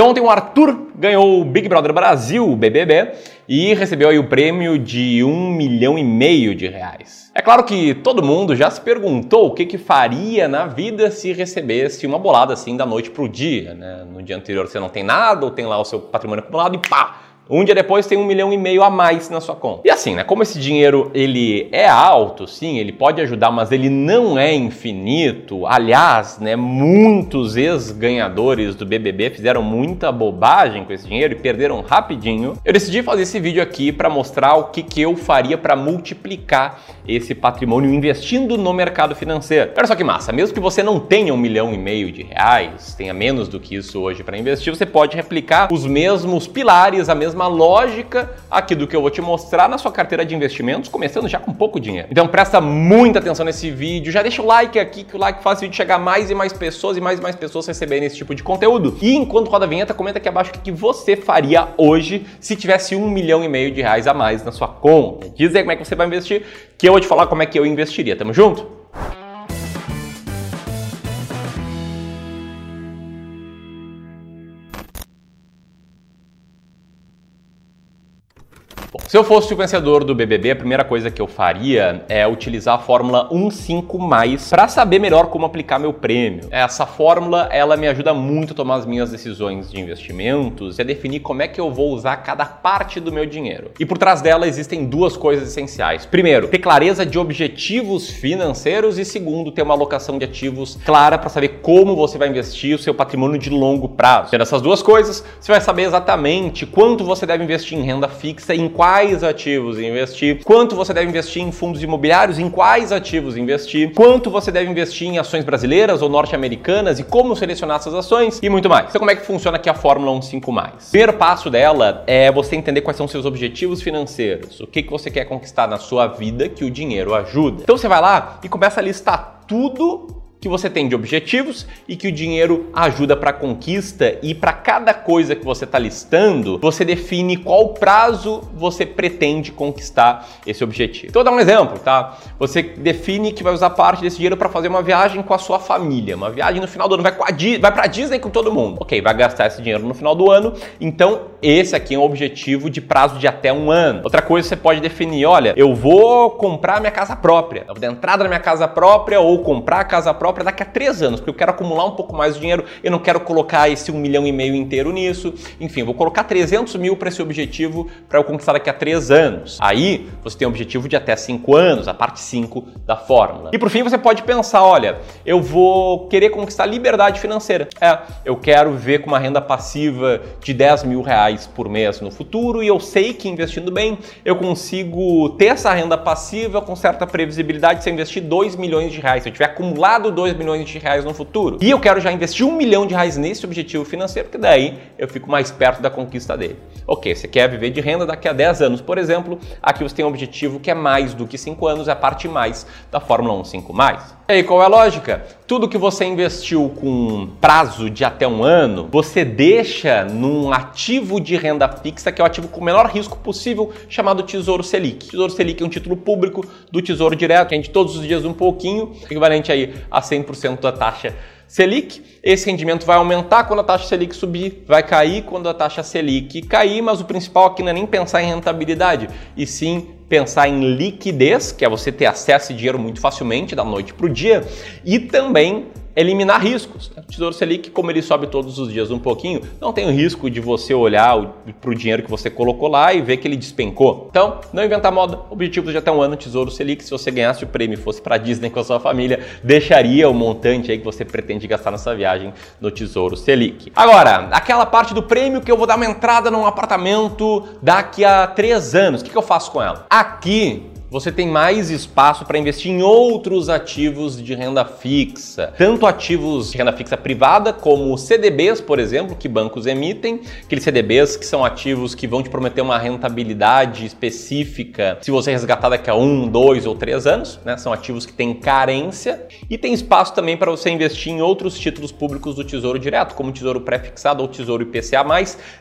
Então ontem o Arthur ganhou o Big Brother Brasil, BBB, e recebeu aí o prêmio de um milhão e meio de reais. É claro que todo mundo já se perguntou o que, que faria na vida se recebesse uma bolada assim da noite pro dia, né? No dia anterior você não tem nada, ou tem lá o seu patrimônio acumulado e pá! Um dia depois tem um milhão e meio a mais na sua conta. E assim, né? Como esse dinheiro ele é alto, sim, ele pode ajudar, mas ele não é infinito. Aliás, né? Muitos ex-ganhadores do BBB fizeram muita bobagem com esse dinheiro e perderam rapidinho. Eu decidi fazer esse vídeo aqui para mostrar o que, que eu faria para multiplicar esse patrimônio investindo no mercado financeiro. Olha só que massa, mesmo que você não tenha um milhão e meio de reais, tenha menos do que isso hoje para investir, você pode replicar os mesmos pilares, a mesma mesma lógica aqui do que eu vou te mostrar na sua carteira de investimentos, começando já com pouco dinheiro. Então presta muita atenção nesse vídeo, já deixa o like aqui, que o like faz o vídeo chegar mais e mais pessoas e mais e mais pessoas receberem esse tipo de conteúdo. E enquanto roda a vinheta, comenta aqui abaixo o que você faria hoje se tivesse um milhão e meio de reais a mais na sua conta. Diz aí como é que você vai investir, que eu vou te falar como é que eu investiria. Tamo junto? Se eu fosse o vencedor do BBB, a primeira coisa que eu faria é utilizar a fórmula 15 para saber melhor como aplicar meu prêmio. Essa fórmula, ela me ajuda muito a tomar as minhas decisões de investimentos e a definir como é que eu vou usar cada parte do meu dinheiro. E por trás dela existem duas coisas essenciais. Primeiro, ter clareza de objetivos financeiros e segundo, ter uma alocação de ativos clara para saber como você vai investir o seu patrimônio de longo prazo. Tendo essas duas coisas, você vai saber exatamente quanto você deve investir em renda fixa e em quais ativos investir, quanto você deve investir em fundos imobiliários, em quais ativos investir, quanto você deve investir em ações brasileiras ou norte-americanas e como selecionar essas ações e muito mais. Então, como é que funciona aqui a Fórmula 15 mais? Primeiro passo dela é você entender quais são seus objetivos financeiros, o que, que você quer conquistar na sua vida que o dinheiro ajuda. Então, você vai lá e começa a listar tudo que você tem de objetivos e que o dinheiro ajuda para conquista e para cada coisa que você está listando, você define qual prazo você pretende conquistar esse objetivo. Então, vou dar um exemplo, tá? Você define que vai usar parte desse dinheiro para fazer uma viagem com a sua família, uma viagem no final do ano, vai, vai para Disney com todo mundo. Ok, vai gastar esse dinheiro no final do ano, então esse aqui é um objetivo de prazo de até um ano. Outra coisa você pode definir, olha, eu vou comprar minha casa própria, eu vou dar entrada na minha casa própria ou comprar a casa própria para daqui a três anos, porque eu quero acumular um pouco mais de dinheiro, eu não quero colocar esse um milhão e meio inteiro nisso. Enfim, vou colocar 300 mil para esse objetivo para eu conquistar daqui a três anos. Aí você tem um objetivo de até cinco anos, a parte 5 da fórmula. E por fim você pode pensar, olha, eu vou querer conquistar liberdade financeira. É, eu quero ver com uma renda passiva de 10 mil reais por mês no futuro e eu sei que investindo bem eu consigo ter essa renda passiva com certa previsibilidade se eu investir 2 milhões de reais. Se eu tiver acumulado 2 milhões de reais no futuro. E eu quero já investir um milhão de reais nesse objetivo financeiro, que daí eu fico mais perto da conquista dele. Ok, você quer viver de renda daqui a 10 anos, por exemplo, aqui você tem um objetivo que é mais do que 5 anos, é a parte mais da Fórmula 1 5 mais. E aí, qual é a lógica? Tudo que você investiu com prazo de até um ano, você deixa num ativo de renda fixa, que é o ativo com o menor risco possível, chamado Tesouro Selic. Tesouro Selic é um título público do Tesouro Direto, que rende todos os dias um pouquinho, equivalente aí a 100% da taxa Selic. Esse rendimento vai aumentar quando a taxa Selic subir, vai cair quando a taxa Selic cair, mas o principal aqui não é nem pensar em rentabilidade, e sim pensar em liquidez, que é você ter acesso a dinheiro muito facilmente da noite para o dia, e também eliminar riscos. O Tesouro Selic, como ele sobe todos os dias um pouquinho, não tem o risco de você olhar para o dinheiro que você colocou lá e ver que ele despencou. Então, não inventar moda. Objetivos de até um ano, Tesouro Selic. Se você ganhasse o prêmio e fosse para Disney com a sua família, deixaria o montante aí que você pretende gastar nessa viagem no Tesouro Selic. Agora, aquela parte do prêmio que eu vou dar uma entrada num apartamento daqui a três anos, o que, que eu faço com ela? Aqui você tem mais espaço para investir em outros ativos de renda fixa, tanto ativos de renda fixa privada como CDBs, por exemplo, que bancos emitem, aqueles CDBs que são ativos que vão te prometer uma rentabilidade específica se você resgatar daqui a um, dois ou três anos, né? São ativos que têm carência. E tem espaço também para você investir em outros títulos públicos do Tesouro Direto, como Tesouro Pré-fixado ou Tesouro IPCA+,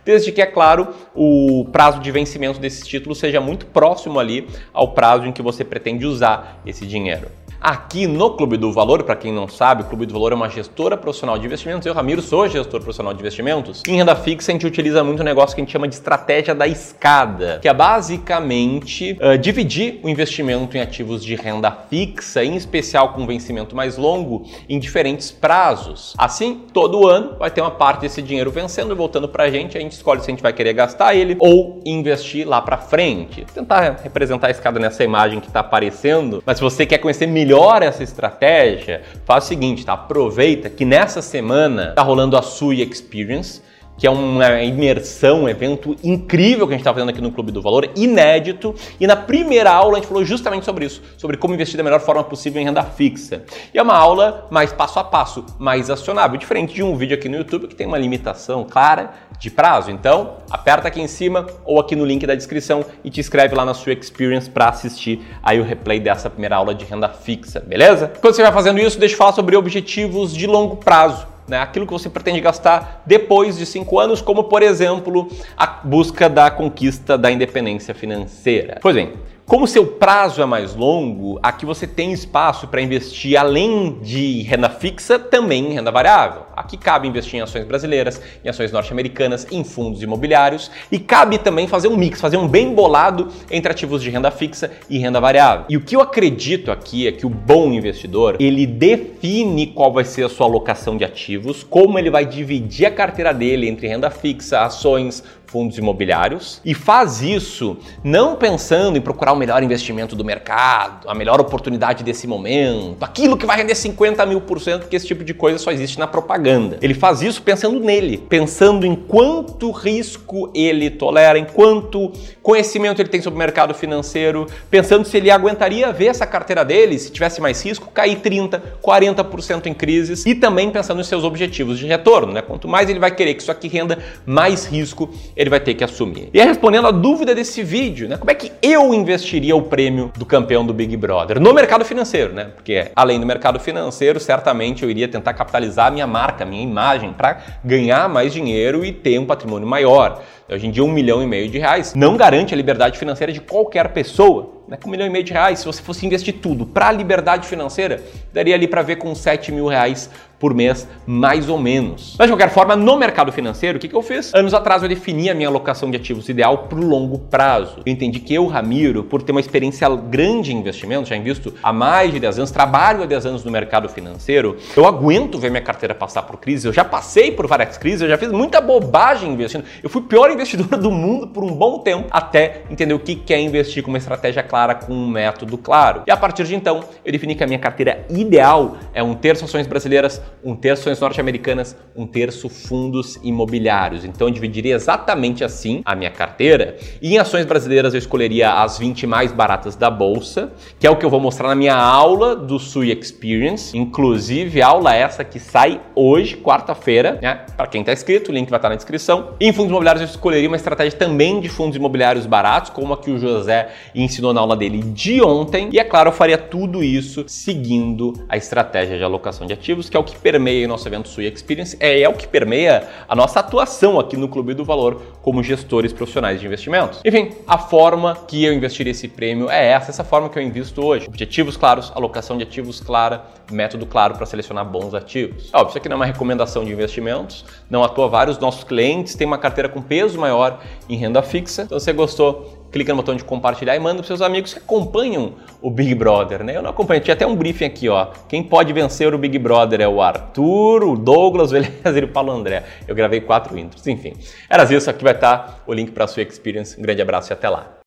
desde que, é claro, o prazo de vencimento desses títulos seja muito próximo ali ao prazo prazo em que você pretende usar esse dinheiro. Aqui no Clube do Valor. Para quem não sabe, o Clube do Valor é uma gestora profissional de investimentos. Eu, Ramiro, sou gestor profissional de investimentos. Em renda fixa, a gente utiliza muito um negócio que a gente chama de estratégia da escada, que é basicamente uh, dividir o investimento em ativos de renda fixa, em especial com vencimento mais longo, em diferentes prazos. Assim, todo ano vai ter uma parte desse dinheiro vencendo e voltando para a gente. A gente escolhe se a gente vai querer gastar ele ou investir lá para frente. Vou tentar representar a escada nessa imagem que está aparecendo, mas se você quer conhecer melhor essa estratégia, faz o seguinte, tá? Aproveita que nessa semana tá rolando a Sui Experience que é uma imersão, um evento incrível que a gente está fazendo aqui no Clube do Valor, inédito. E na primeira aula a gente falou justamente sobre isso, sobre como investir da melhor forma possível em renda fixa. E é uma aula mais passo a passo, mais acionável, diferente de um vídeo aqui no YouTube que tem uma limitação clara de prazo. Então, aperta aqui em cima ou aqui no link da descrição e te inscreve lá na sua experience para assistir aí o replay dessa primeira aula de renda fixa, beleza? Quando você vai fazendo isso, deixa eu falar sobre objetivos de longo prazo né, aquilo que você pretende gastar depois de cinco anos, como por exemplo a busca da conquista da independência financeira. Pois bem, como seu prazo é mais longo, aqui você tem espaço para investir além de renda fixa, também em renda variável. Aqui cabe investir em ações brasileiras, em ações norte-americanas, em fundos imobiliários e cabe também fazer um mix, fazer um bem bolado entre ativos de renda fixa e renda variável. E o que eu acredito aqui é que o bom investidor, ele define qual vai ser a sua alocação de ativos, como ele vai dividir a carteira dele entre renda fixa, ações, fundos imobiliários e faz isso não pensando em procurar o melhor investimento do mercado, a melhor oportunidade desse momento, aquilo que vai render 50 mil por cento, porque esse tipo de coisa só existe na propaganda. Ele faz isso pensando nele, pensando em quanto risco ele tolera, em quanto conhecimento ele tem sobre o mercado financeiro, pensando se ele aguentaria ver essa carteira dele, se tivesse mais risco, cair 30, 40% em crises e também pensando nos seus objetivos de retorno, né? Quanto mais ele vai querer que isso aqui renda, mais risco ele vai ter que assumir. E respondendo a dúvida desse vídeo, né? Como é que eu investiria o prêmio do campeão do Big Brother? No mercado financeiro, né? Porque além do mercado financeiro, certamente eu iria tentar capitalizar a minha marca, a minha imagem, para ganhar mais dinheiro e ter um patrimônio maior. Hoje em dia, um milhão e meio de reais não garante a liberdade financeira de qualquer pessoa né, com um milhão e meio de reais, se você fosse investir tudo para a liberdade financeira, daria ali para ver com 7 mil reais por mês, mais ou menos. Mas de qualquer forma, no mercado financeiro, o que, que eu fiz? Anos atrás eu defini a minha alocação de ativos ideal para o longo prazo. Eu entendi que eu, Ramiro, por ter uma experiência grande em investimentos, já invisto há mais de 10 anos, trabalho há 10 anos no mercado financeiro, eu aguento ver minha carteira passar por crise. Eu já passei por várias crises, eu já fiz muita bobagem investindo. Eu fui o pior investidor do mundo por um bom tempo até entender o que é investir com uma estratégia clara com um método claro. E a partir de então, eu defini que a minha carteira ideal é um terço ações brasileiras, um terço ações norte-americanas, um terço fundos imobiliários. Então eu dividiria exatamente assim a minha carteira. E em ações brasileiras eu escolheria as 20 mais baratas da bolsa, que é o que eu vou mostrar na minha aula do Sui Experience, inclusive aula essa que sai hoje, quarta-feira, né? Para quem está inscrito, o link vai estar na descrição. E em fundos imobiliários eu escolheria uma estratégia também de fundos imobiliários baratos, como a que o José ensinou na aula dele de ontem. E é claro, eu faria tudo isso seguindo a estratégia de alocação de ativos, que é o que permeia o nosso evento Sui Experience, é, é o que permeia a nossa atuação aqui no Clube do Valor como gestores profissionais de investimentos. Enfim, a forma que eu investiria esse prêmio é essa, essa forma que eu invisto hoje. Objetivos claros, alocação de ativos clara, método claro para selecionar bons ativos. Óbvio, isso aqui não é uma recomendação de investimentos, não atua vários nossos clientes têm uma carteira com peso maior em renda fixa. Então, se você gostou, clica no botão de compartilhar e manda para seus amigos que acompanham o Big Brother, né? Eu não acompanho, tinha até um briefing aqui, ó. Quem pode vencer o Big Brother é o Arthur, o Douglas, o Eliezer e o Paulo André. Eu gravei quatro intros, enfim. Era isso, aqui vai estar o link para a sua experience. Um grande abraço e até lá.